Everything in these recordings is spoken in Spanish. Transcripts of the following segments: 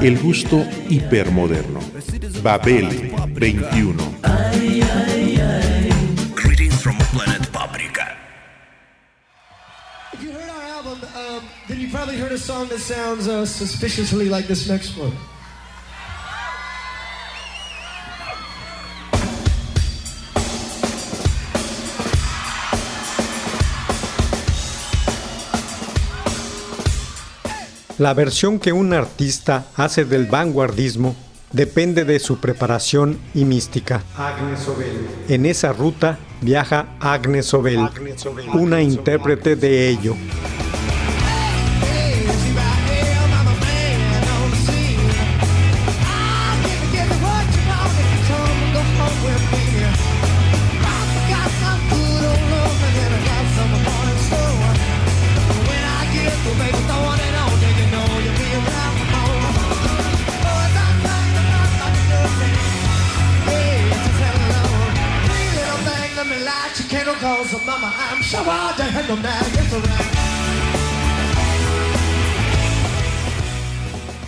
El gusto hipermoderno. Babel 21. Greetings from planet Paprika. If you heard our album, um, then you probably heard a song that sounds uh, suspiciously like this next one. La versión que un artista hace del vanguardismo depende de su preparación y mística. En esa ruta viaja Agnes Sobel, una intérprete de ello.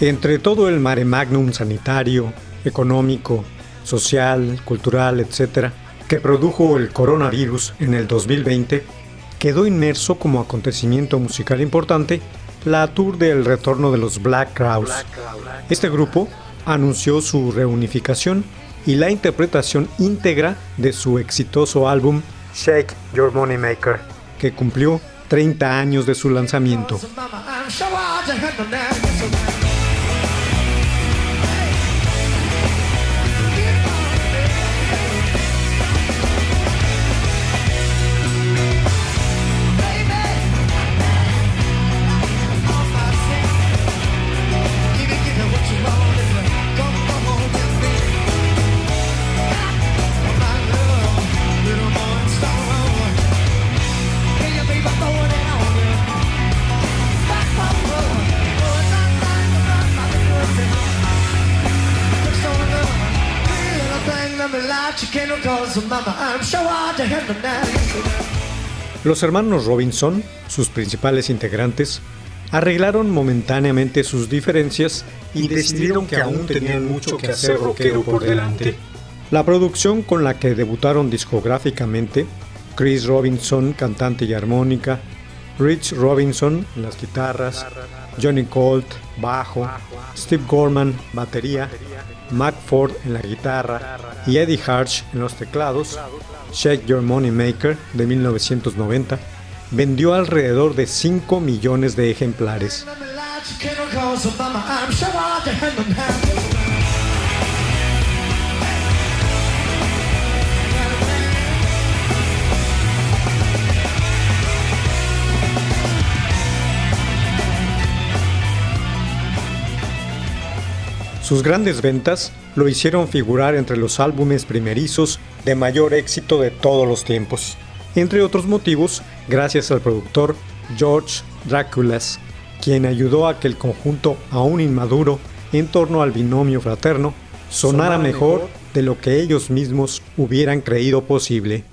Entre todo el mare magnum sanitario, económico, social, cultural, etc., que produjo el coronavirus en el 2020, quedó inmerso como acontecimiento musical importante la tour del retorno de los Black Crowes. Este grupo anunció su reunificación y la interpretación íntegra de su exitoso álbum Shake Your Money Maker, que cumplió 30 años de su lanzamiento. Los hermanos Robinson, sus principales integrantes, arreglaron momentáneamente sus diferencias y decidieron que aún tenían mucho que hacer rockero por delante. La producción con la que debutaron discográficamente, Chris Robinson, cantante y armónica, Rich Robinson en las guitarras, Johnny Colt, bajo, Steve Gorman, batería, Mac Ford en la guitarra y Eddie Harsh en los teclados, Shake Your Money Maker de 1990 vendió alrededor de 5 millones de ejemplares. Sus grandes ventas lo hicieron figurar entre los álbumes primerizos de mayor éxito de todos los tiempos. Entre otros motivos, gracias al productor George Draculas, quien ayudó a que el conjunto aún inmaduro en torno al binomio fraterno sonara mejor de lo que ellos mismos hubieran creído posible.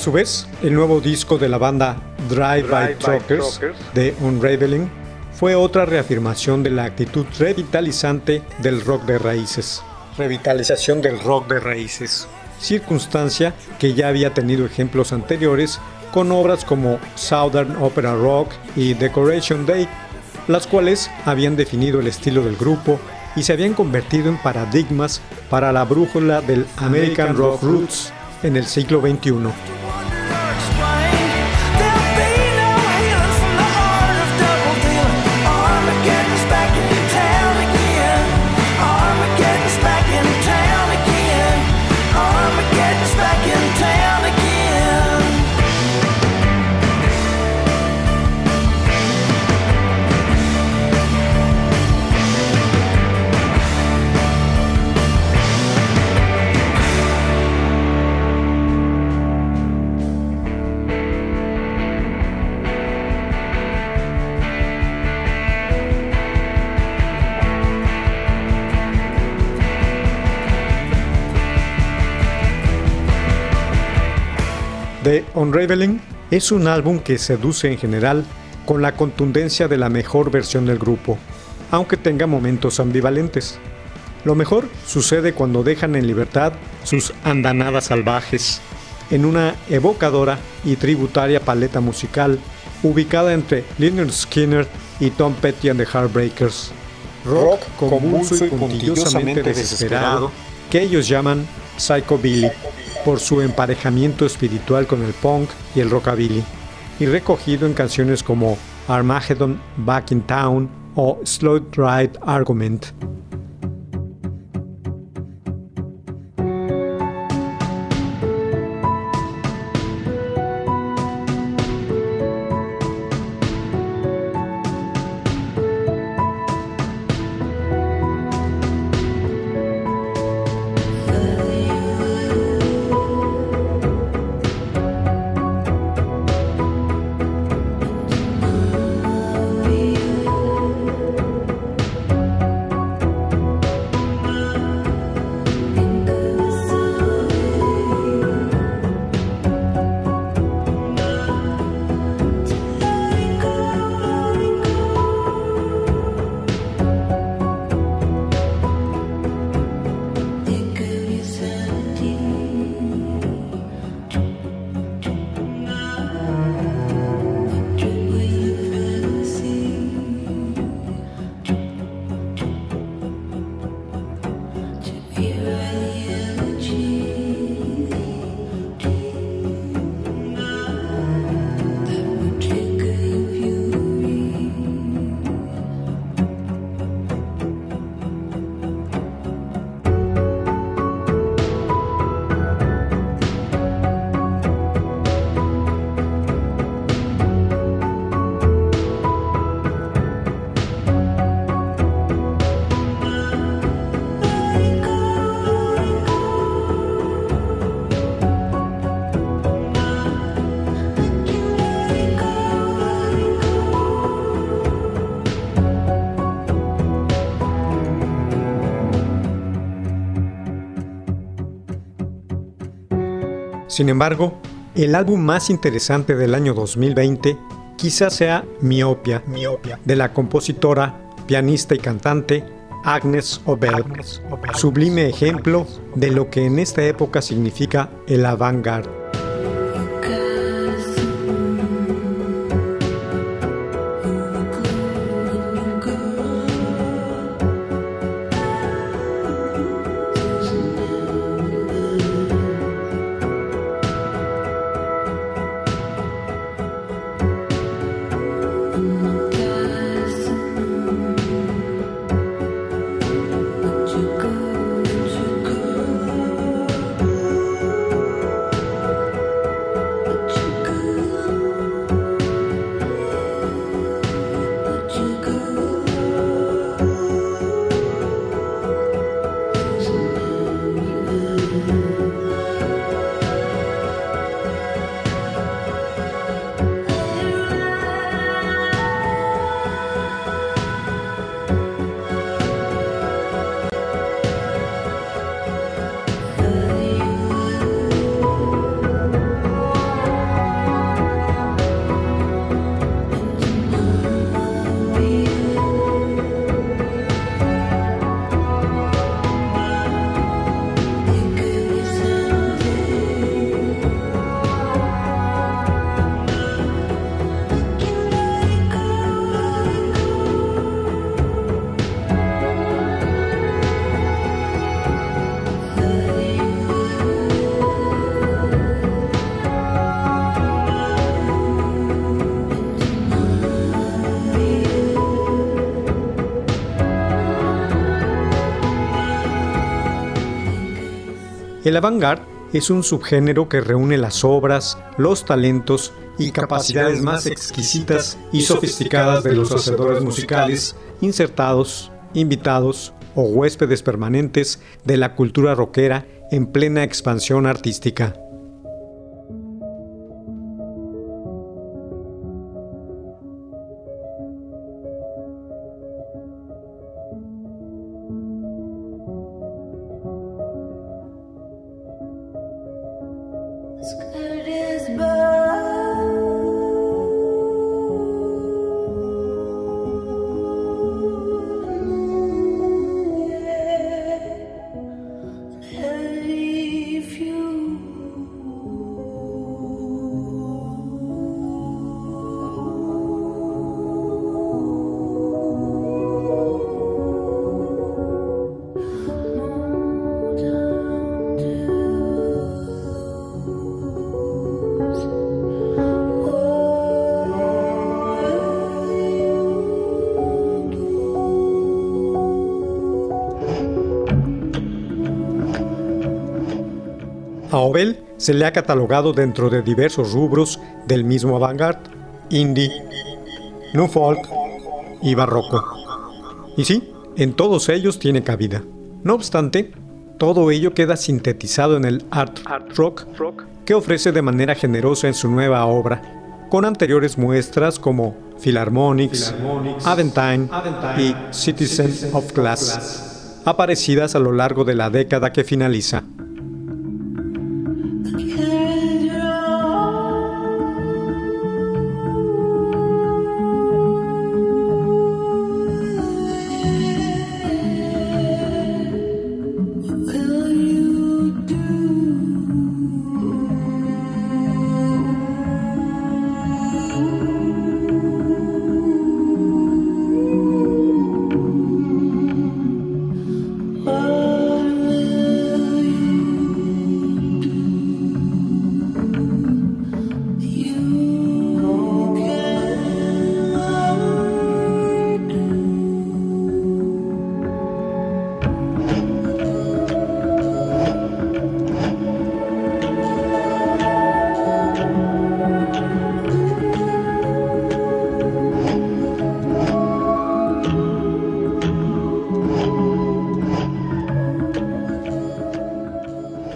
Su vez, el nuevo disco de la banda Drive, By Truckers de Unraveling fue otra reafirmación de la actitud revitalizante del rock de raíces. Revitalización del rock de raíces. Circunstancia que ya había tenido ejemplos anteriores con obras como Southern Opera Rock y Decoration Day, las cuales habían definido el estilo del grupo y se habían convertido en paradigmas para la brújula del American Rock Roots en el siglo XXI. Unraveling es un álbum que seduce en general con la contundencia de la mejor versión del grupo, aunque tenga momentos ambivalentes. Lo mejor sucede cuando dejan en libertad sus andanadas salvajes, en una evocadora y tributaria paleta musical ubicada entre Leonard Skinner y Tom Petty and the Heartbreakers. Rock convulso y puntillosamente desesperado que ellos llaman Psychobilly por su emparejamiento espiritual con el punk y el rockabilly, y recogido en canciones como Armageddon Back in Town o Slow Ride Argument. Sin embargo, el álbum más interesante del año 2020 quizás sea Miopia, de la compositora, pianista y cantante Agnes Obel, sublime ejemplo de lo que en esta época significa el avant-garde. El avant-garde es un subgénero que reúne las obras, los talentos y capacidades más exquisitas y sofisticadas de los hacedores musicales, insertados, invitados o huéspedes permanentes de la cultura rockera en plena expansión artística. A Obel se le ha catalogado dentro de diversos rubros del mismo avant-garde, indie, new folk y barroco. Y sí, en todos ellos tiene cabida. No obstante, todo ello queda sintetizado en el art, rock, que ofrece de manera generosa en su nueva obra, con anteriores muestras como Philharmonics, Aventine, y Citizen of Glass, aparecidas a lo largo de la década que finaliza.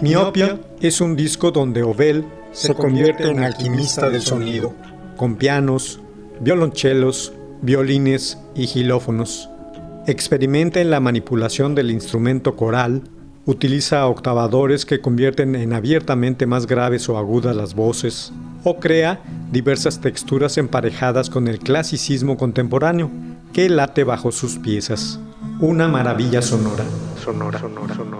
Miopia es un disco donde Ovel se convierte en alquimista del sonido, con pianos, violonchelos, violines y gilófonos. Experimenta en la manipulación del instrumento coral, utiliza octavadores que convierten en abiertamente más graves o agudas las voces, o crea diversas texturas emparejadas con el clasicismo contemporáneo que late bajo sus piezas. Una maravilla. Sonora, sonora, sonora, sonora.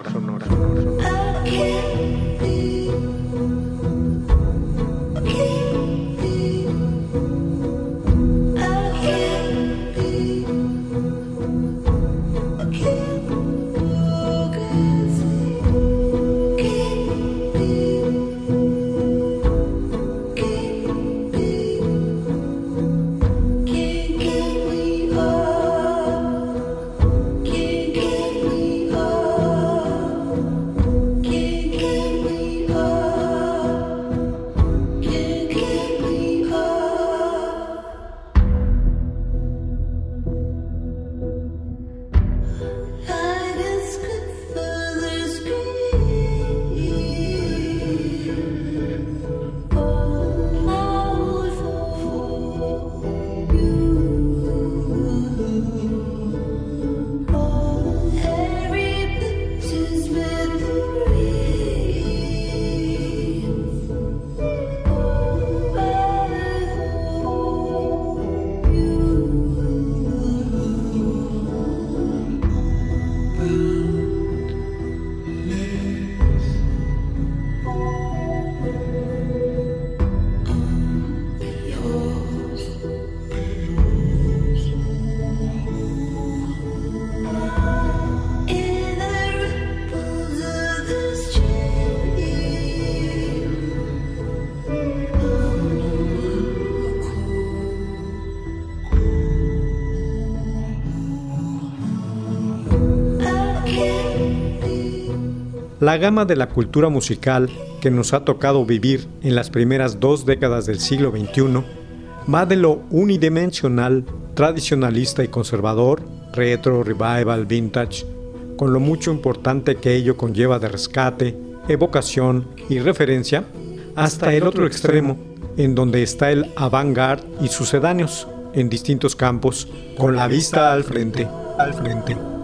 La gama de la cultura musical que nos ha tocado vivir en las primeras dos décadas del siglo XXI va de lo unidimensional, tradicionalista y conservador, retro, revival, vintage, con lo mucho importante que ello conlleva de rescate, evocación y referencia, hasta el otro extremo, en donde está el avant-garde y sucedáneos en distintos campos, con la vista al frente, al frente.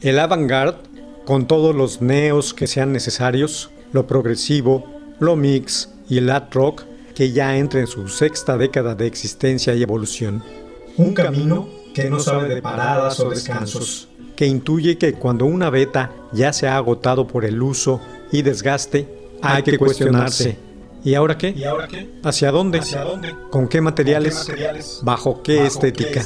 El avant-garde, con todos los neos que sean necesarios, lo progresivo, lo mix y el art rock, que ya entra en su sexta década de existencia y evolución. Un camino que no sabe de paradas o descansos, que intuye que cuando una beta ya se ha agotado por el uso y desgaste, hay que cuestionarse. ¿Y ahora qué? ¿Hacia dónde? ¿Con qué materiales? ¿Bajo qué estética?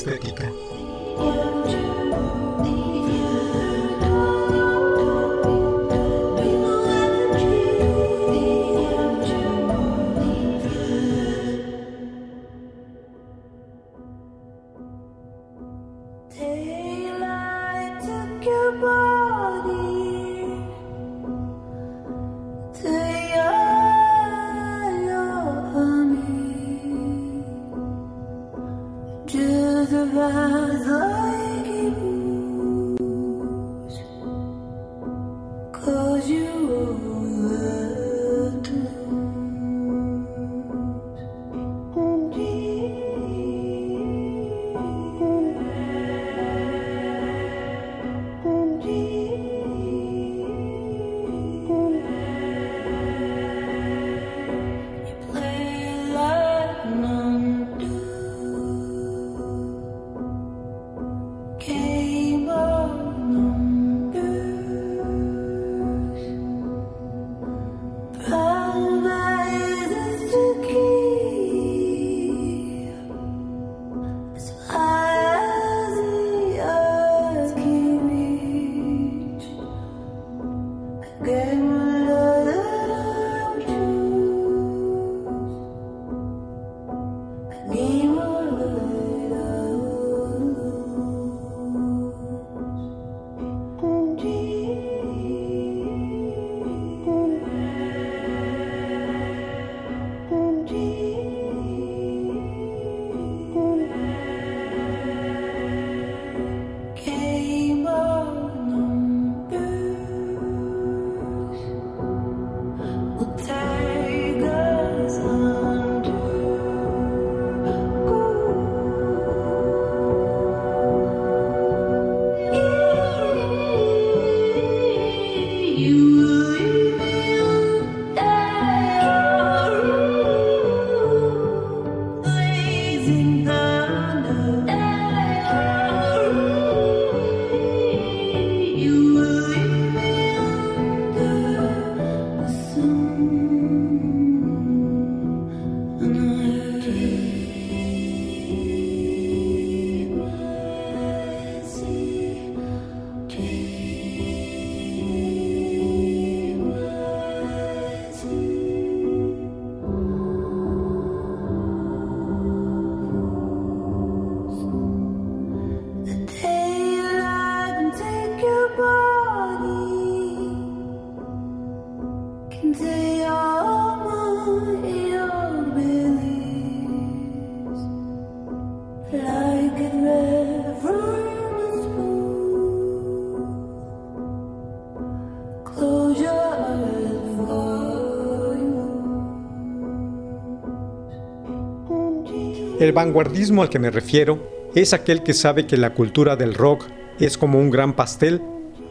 El vanguardismo al que me refiero es aquel que sabe que la cultura del rock es como un gran pastel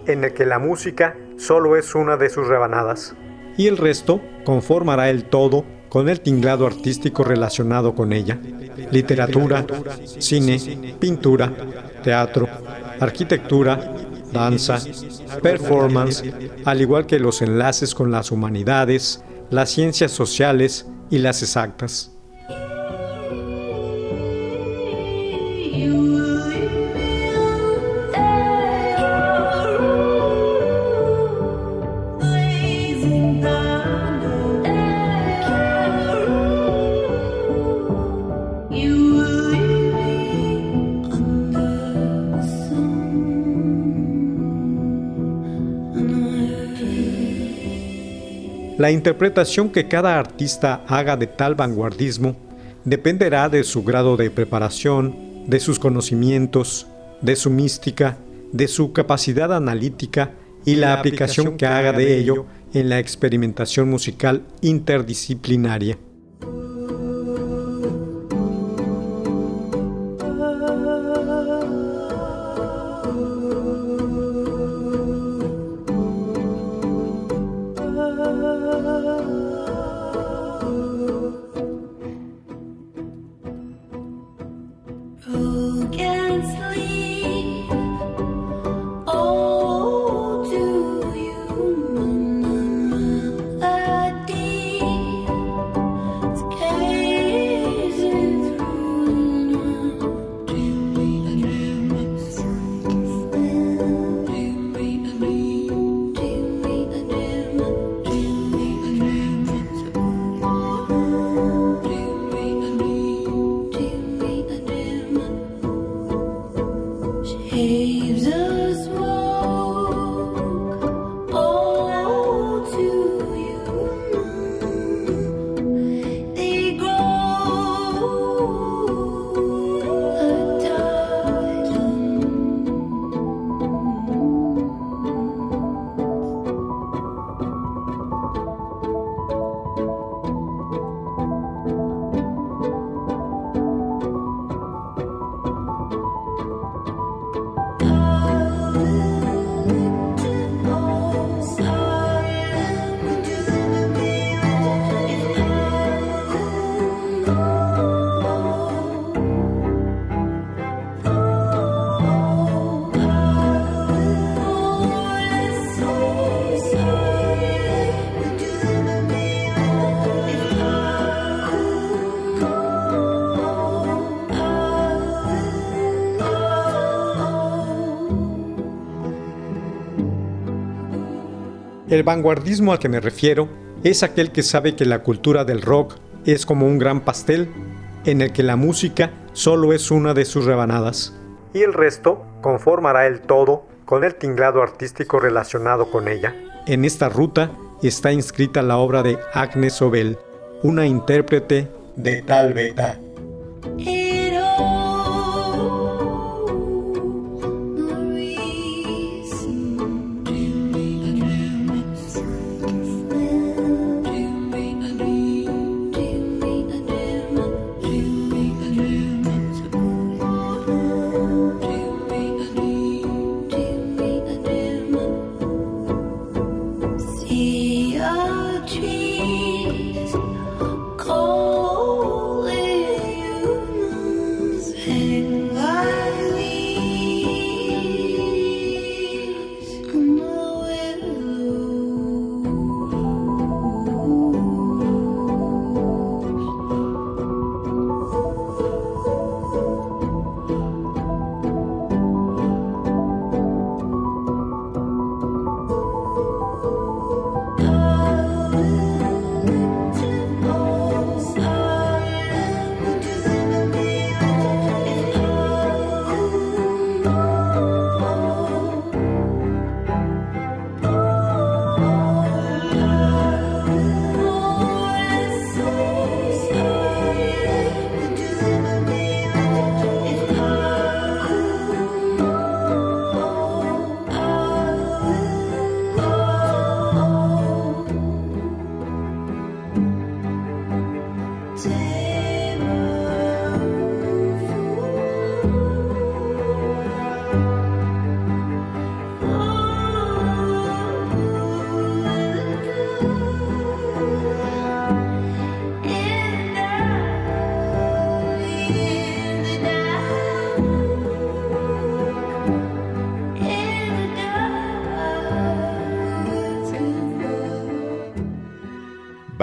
en el que la música solo es una de sus rebanadas y el resto conformará el todo con el tinglado artístico relacionado con ella. Literatura, cine, pintura, teatro, arquitectura, danza, performance, al igual que los enlaces con las humanidades, las ciencias sociales y las exactas. La interpretación que cada artista haga de tal vanguardismo dependerá de su grado de preparación, de sus conocimientos, de su mística, de su capacidad analítica y la aplicación que haga de ello en la experimentación musical interdisciplinaria. El vanguardismo al que me refiero es aquel que sabe que la cultura del rock es como un gran pastel en el que la música solo es una de sus rebanadas y el resto conformará el todo con el tinglado artístico relacionado con ella. En esta ruta está inscrita la obra de Agnes Obel, una intérprete de tal beta.